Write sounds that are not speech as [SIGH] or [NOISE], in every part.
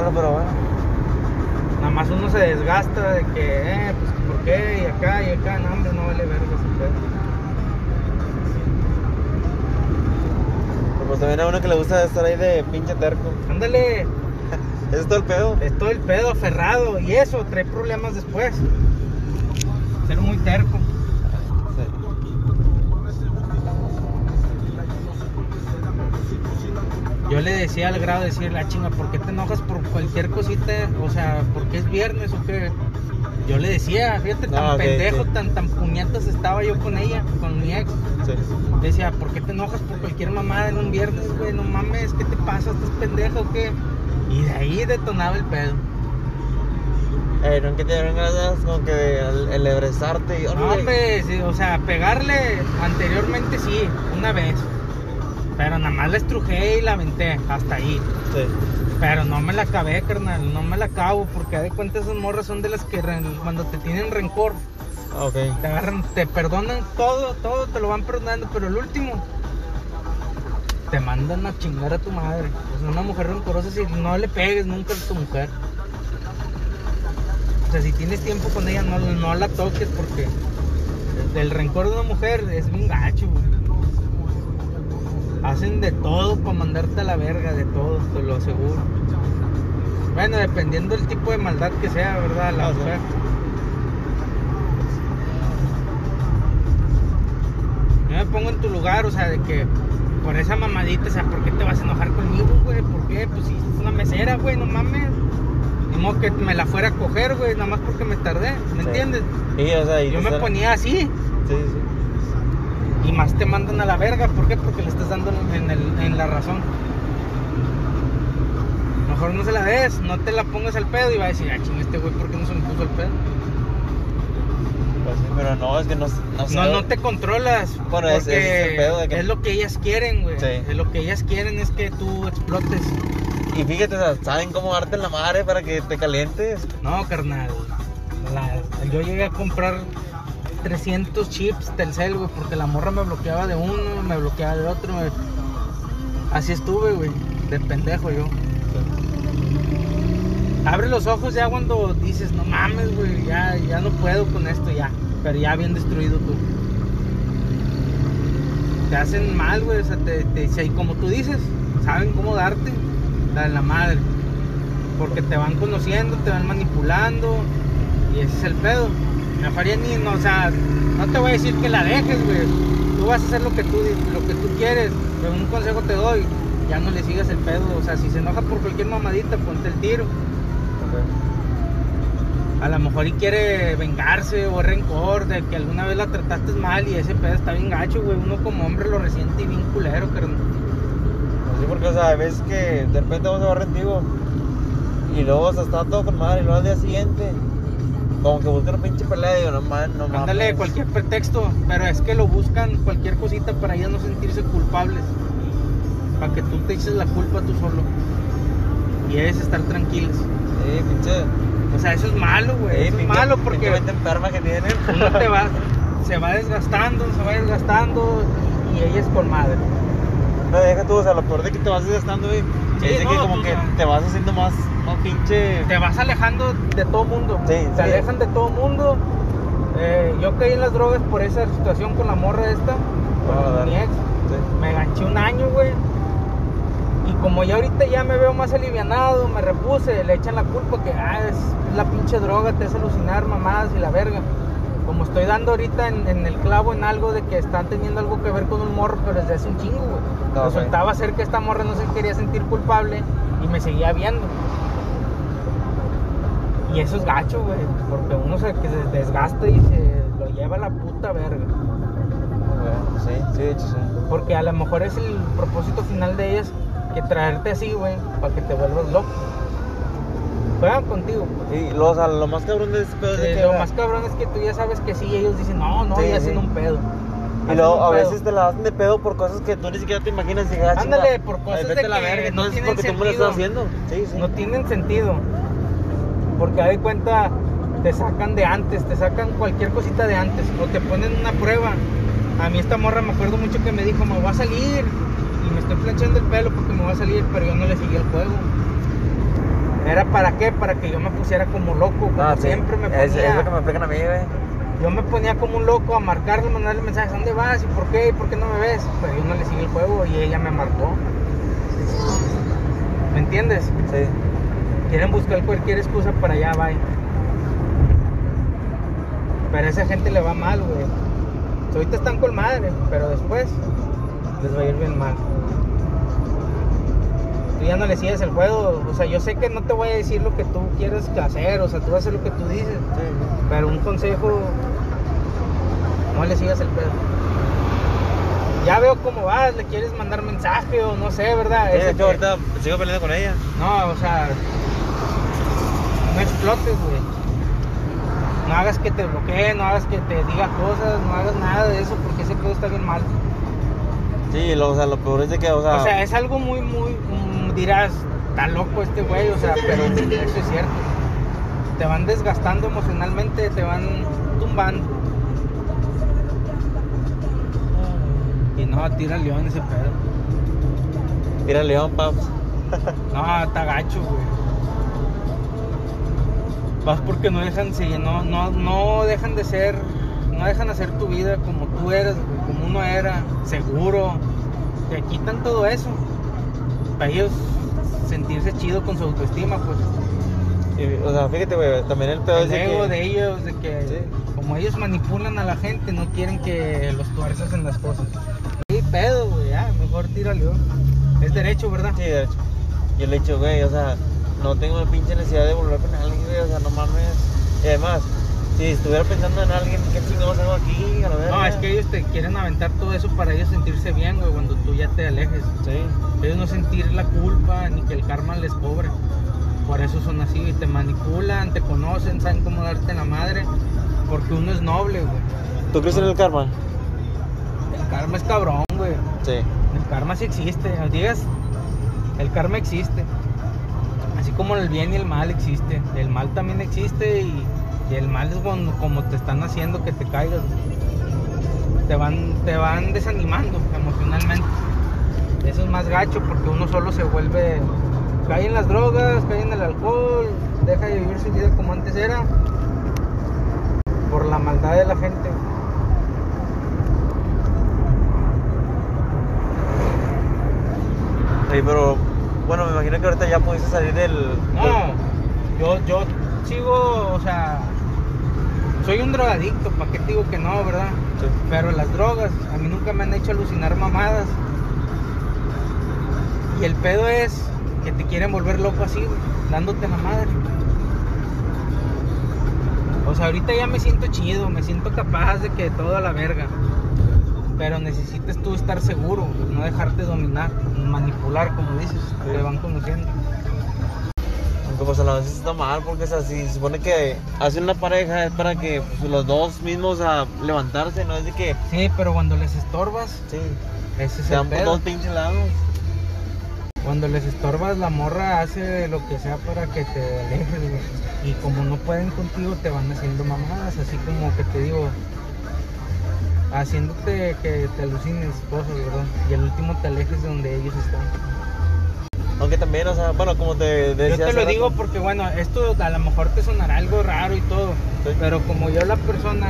malo, pero bueno. Nada más uno se desgasta de que, eh, pues, ¿por qué? Y acá, y acá, no, hombre, no vale verga ese pedo. Pues también a uno que le gusta estar ahí de pinche terco. Ándale, [LAUGHS] es todo el pedo. es todo el pedo aferrado y eso trae problemas después. Ser muy terco. Yo le decía al grado de decir, la chinga, ¿por qué te enojas por cualquier cosita? O sea, ¿por qué es viernes o qué? Yo le decía, fíjate, tan ok, pendejo, tan, tan puñetas estaba yo con ella, con mi ex. Sí. Decía, ¿por qué te enojas por cualquier mamada en un viernes, güey? No mames, ¿qué te pasa? ¿Estás pendejo o qué? Y de ahí detonaba el pedo. Eh, no que te dieron ganas como que de el- elebrezarte y No, hombre, sí, o sea, pegarle anteriormente sí, una vez. Pero nada más la estrujé y la aventé, hasta ahí. Sí. Pero no me la acabé, carnal, no me la acabo, porque de cuenta esas morras son de las que cuando te tienen rencor, Ah, te agarran, te perdonan todo, todo, te lo van perdonando, pero el último, te mandan a chingar a tu madre. O sea, una mujer rencorosa, si no le pegues nunca a tu mujer. O sea, si tienes tiempo con ella, no, no la toques, porque el rencor de una mujer es un gacho, güey. Hacen de todo para mandarte a la verga, de todo, te lo aseguro. Bueno, dependiendo del tipo de maldad que sea, ¿verdad? La. Yo me pongo en tu lugar, o sea, de que por esa mamadita, o sea, ¿por qué te vas a enojar conmigo, güey? ¿Por qué? Pues si es una mesera, güey, no mames. Ni modo que me la fuera a coger, güey, nada más porque me tardé, ¿me Sí. entiendes? Sí, o sea, y Yo me ponía así, Sí, sí. Y más te mandan a la verga, ¿por qué? Porque le estás dando en, el- en la razón. Mejor no se la des, no te la pongas al pedo y va a decir, ah, ching, este güey, ¿por qué no se me puso al pedo? Pues sí, pero no, es que no, no sé. No, no te controlas. Bueno, es el pedo de que- es lo que ellas quieren, güey. Sí. Es lo que ellas quieren es que tú explotes. Y fíjate, saben cómo darte en la madre para que te calientes. No, carnal. La- yo llegué a comprar 300 chips Telcel, güey, porque la morra me bloqueaba de uno, me bloqueaba de otro. Así estuve, güey, de pendejo yo. Abre los ojos ya cuando dices, no mames, güey, ya, ya no puedo con esto, ya. Pero ya bien destruido tú. Te hacen mal, güey, o sea, te, te- si- como tú dices, saben cómo darte, la de la madre. Porque te van conociendo, te van manipulando, y ese es el pedo. Me faría ni, no, o sea, no te voy a decir que la dejes, güey. Tú vas a hacer lo que tú, lo que tú quieres, pero un consejo te doy, ya no le sigas el pedo. O sea, si se enoja por cualquier mamadita, ponte el tiro. A lo mejor y quiere vengarse o rencor de que alguna vez la trataste mal y ese pedo está bien gacho, güey. Uno como hombre lo resiente y bien culero, carnal. Pues sí, porque, o sea, veces que de repente vamos a rendigo y luego o sea, está todo con madre y luego al día siguiente como que buscan una pinche pelea y digo, no mames, no mames. Ándale, cualquier pretexto, pero es que lo buscan cualquier cosita para ellas no sentirse culpables. Para que tú te eches la culpa tú solo. Y ellas estar tranquilas. Sí, pinche. O sea, eso es malo, güey. sí, eso es pinche- malo pinche porque enferma que tienen. uno te va, [LAUGHS] se va desgastando, se va desgastando y ella es con madre. No, deja tú, o sea, lo peor de que te vas desgastando, güey. Sí, es de no, que como que te vas haciendo más, más pinche. Te vas alejando de todo mundo. Sí, te sí. alejan de todo mundo. Eh, yo caí en las drogas por esa situación con la morra esta, con Ah, mi ex. Sí. Me ganché un año, güey. Y como ya ahorita ya me veo más alivianado, me repuse, le echan la culpa que ah, es, es la pinche droga, te hace alucinar mamadas y la verga. Como estoy dando ahorita en, en el clavo en algo de que están teniendo algo que ver con un morro, pero desde hace un chingo, güey. Ah, ok. Resultaba ser que esta morra no se quería sentir culpable y me seguía viendo. Y eso es gacho, güey, porque uno se, que se desgasta y se lo lleva a la puta verga. Sí, sí, de hecho sí. Porque a lo mejor es el propósito final de ellas que traerte así, güey, para que te vuelvas loco. Juegan contigo. Y lo, o sea, lo más cabrón de pedo es de que. lo más cabrón es que tú ya sabes que sí, ellos dicen, no, no, Sí, y hacen sí. un pedo. Y luego a veces te la hacen de pedo por cosas que tú ni siquiera te imaginas y digas, "Ah, Ándale, por cosas de a la que verga, no tienen porque tú me lo estás sentido. haciendo. Sí, sí. No tienen sentido. Porque de cuenta, te sacan de antes, te sacan cualquier cosita de antes, o te ponen una prueba. A mí esta morra me acuerdo mucho que me dijo, me voy a salir, y me estoy planchando el pelo porque me voy a salir, pero yo no le seguí el juego. ¿Era para qué? Para que yo me pusiera como loco, como Ah, sí. siempre me ponía. Es, es lo que me explican a mí, güey. Yo me ponía como un loco a marcarle, mandarle mensajes, ¿dónde vas? ¿Y por qué? ¿Y por qué no me ves? Pero yo no le seguí el juego y ella me marcó. ¿Me entiendes? Sí. Quieren buscar cualquier excusa para allá, bye. Pero a esa gente le va mal, güey. Ahorita están con madre, pero después les va a ir bien mal. Tú ya no le sigues el juego. O sea, yo sé que no te voy a decir lo que tú quieres hacer. O sea, tú vas a hacer lo que tú dices. Sí. Pero un consejo, no le sigas el pedo. Ya veo cómo vas, le quieres mandar mensaje o no sé, ¿verdad? Sí, que- ahorita sigo peleando con ella. No, o sea, no explotes, güey. No hagas que te bloquee, no hagas que te diga cosas, no hagas nada de eso porque ese pedo está bien mal. Sí, lo, o sea, lo peor es de que, o sea, O sea, es algo muy, muy, dirás, está loco este güey, o sea, pero eso es cierto. Te van desgastando emocionalmente, te van tumbando. Y no, tira león ese pedo. mira León, paps. No, está gacho, güey. Vas porque no dejan, sí, no, no, no dejan de ser, no dejan de hacer tu vida como tú eres, como uno era, seguro. Te quitan todo eso. Para ellos sentirse chido con su autoestima, pues. Y, o sea, fíjate, güey, también el pedo es El de ego que... de ellos, de que Sí. como ellos manipulan a la gente, no quieren que los tuerzas en las cosas. Sí, pedo, güey, ya, mejor tira al león. Es derecho, ¿verdad? Sí, de hecho. Yo le he dicho, güey, o sea, no tengo pinche necesidad de volver con alguien, güey, o sea, no mames. Y además, si estuviera pensando en alguien, ¿qué chingados hago aquí? A la verga? No, es que ellos te quieren aventar todo eso para ellos sentirse bien, güey, cuando tú ya te alejes. Sí. Ellos no sentir la culpa ni que el karma les cobre. Por eso son así, y te manipulan, te conocen, saben cómo darte la madre. Porque uno es noble, güey. ¿Tú crees en el karma? El karma es cabrón, güey. Sí. El karma sí existe, digas, el karma existe. Así como el bien y el mal existe. El mal también existe y, y el mal es cuando, como te están haciendo que te caigas. Te van, te van desanimando emocionalmente. Eso es más gacho porque uno solo se vuelve. Cae en las drogas, cae en el alcohol, deja de vivir su vida como antes era. Por la maldad de la gente. Sí, pero, bueno, me imagino que ahorita ya pudiste salir del... No, yo, yo sigo, o sea, soy un drogadicto, ¿para qué te digo que no, verdad? Sí. Pero las drogas a mí nunca me han hecho alucinar mamadas. Y el pedo es que te quieren volver loco así, dándote la madre. O sea, ahorita ya me siento chido, me siento capaz de que todo a la verga. Pero necesitas tú estar seguro, no dejarte dominar, manipular, como dices, te van conociendo. Aunque pues a la vez está mal porque o sea, si se supone que hace una pareja es para que pues, los dos mismos a levantarse, no es de que Sí, pero cuando les estorbas, sí, ese es se el pedo. dos pinches lados. Cuando les estorbas, la morra hace lo que sea para que te alejes, güey. Y como no pueden contigo, te van haciendo mamadas, así como que te digo, haciéndote que te alucines cosas, ¿verdad? Y al último te alejes de donde ellos están. Aunque también, o sea, bueno, como te decía Yo te lo digo porque, bueno, esto a lo mejor te sonará algo raro y todo, Sí. pero como yo la persona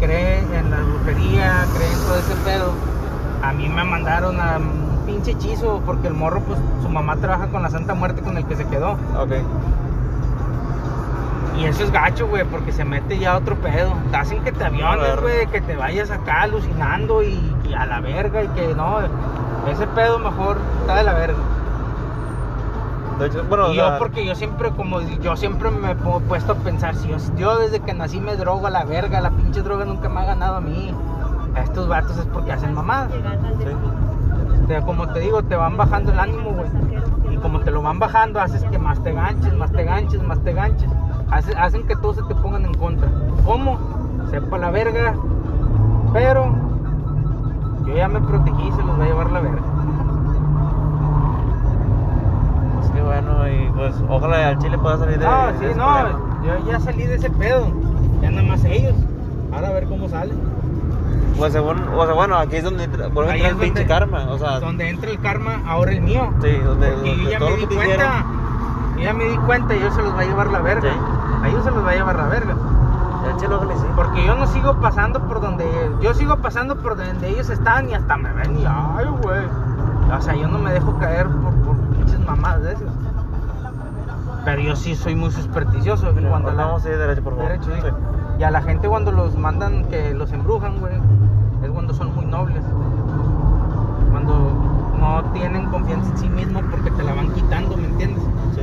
cree en la brujería, cree en todo ese pedo, a mí me mandaron a un pinche hechizo porque el morro, pues su mamá trabaja con la Santa Muerte con el que se quedó. Ok. Y eso es gacho, güey, porque se mete ya otro pedo. Te hacen que te aviones, güey, que te vayas acá alucinando y, y a la verga y que no, ese pedo mejor está de la verga. De hecho, bueno, o y sea, yo porque yo siempre, como yo siempre me he pu- puesto a pensar, si yo, yo desde que nací me drogo a la verga, la pinche droga nunca me ha ganado a mí. A estos vatos es porque hacen mamadas. sí. Te- como te digo, te van bajando el ánimo, güey. Y como te lo van bajando, haces que más te ganches, más te ganches, más te ganches. Hace- hacen que todos se te pongan en contra. ¿Cómo? Sepa la verga. Pero yo ya me protegí, se los va a llevar la verga. Pues y pues ojalá al Chile pueda salir de de sí, ese no, problema. yo ya salí de ese pedo. Ya nada más ellos. Ahora a ver cómo sale. Pues según, o sea, bueno, aquí es donde entra, vuelve a entrar el pinche donde- karma, o sea, Donde entra el karma, ahora el mío. sí, donde, Porque yo donde ya todo me di cuenta. hicieron, Yo ya me di cuenta y ellos se los va a llevar la verga. Sí. A ellos se los va a llevar la verga. Ya chelo, ojalá sí. Porque yo no sigo pasando por donde. Yo sigo pasando por donde ellos están y hasta me ven y ay, güey. O sea, yo no me dejo caer por, por pinches mamadas de esas. Pero yo sí soy muy supersticioso. Cuando la- vamos a ir derecho, por favor. Derecho, sí. Sí. Y a la gente cuando los mandan que los embrujan, güey, es cuando son muy nobles. Cuando no tienen confianza en sí mismos porque te la van quitando, ¿me entiendes? Sí.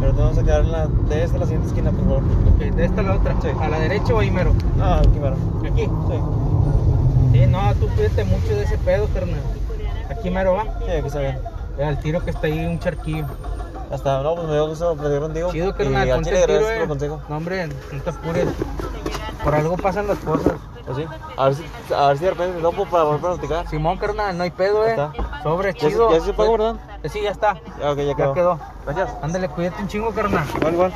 Pero te vamos a quedar en la, de esta a la siguiente esquina, por favor. Ok, de esta a la otra. Sí. A la derecha o ahí mero. Ah, aquí, mero. Aquí. Sí. Sí, no, tú cuídate mucho de ese pedo, carnal. Aquí mero va. Sí, aquí está bien. Ve Al tiro que está ahí un charquillo. Hasta, no, pues me dio gusto platicar contigo. Chido, carnal. Y al chile, gracias por eh. el consejo. No, hombre, no te apures. Por algo pasan las cosas. Pues sí. A ver si, a ver si de repente me topo para volver a platicar. Simón, carnal, no hay pedo, eh. Sobre, Ya se- chido. ya se pagó, ¿verdad? Eh, Sí, ya está. Ya, ok, ya Ya quedó. quedó. Gracias. Ándale, cuídate un chingo, carnal. Igual, igual.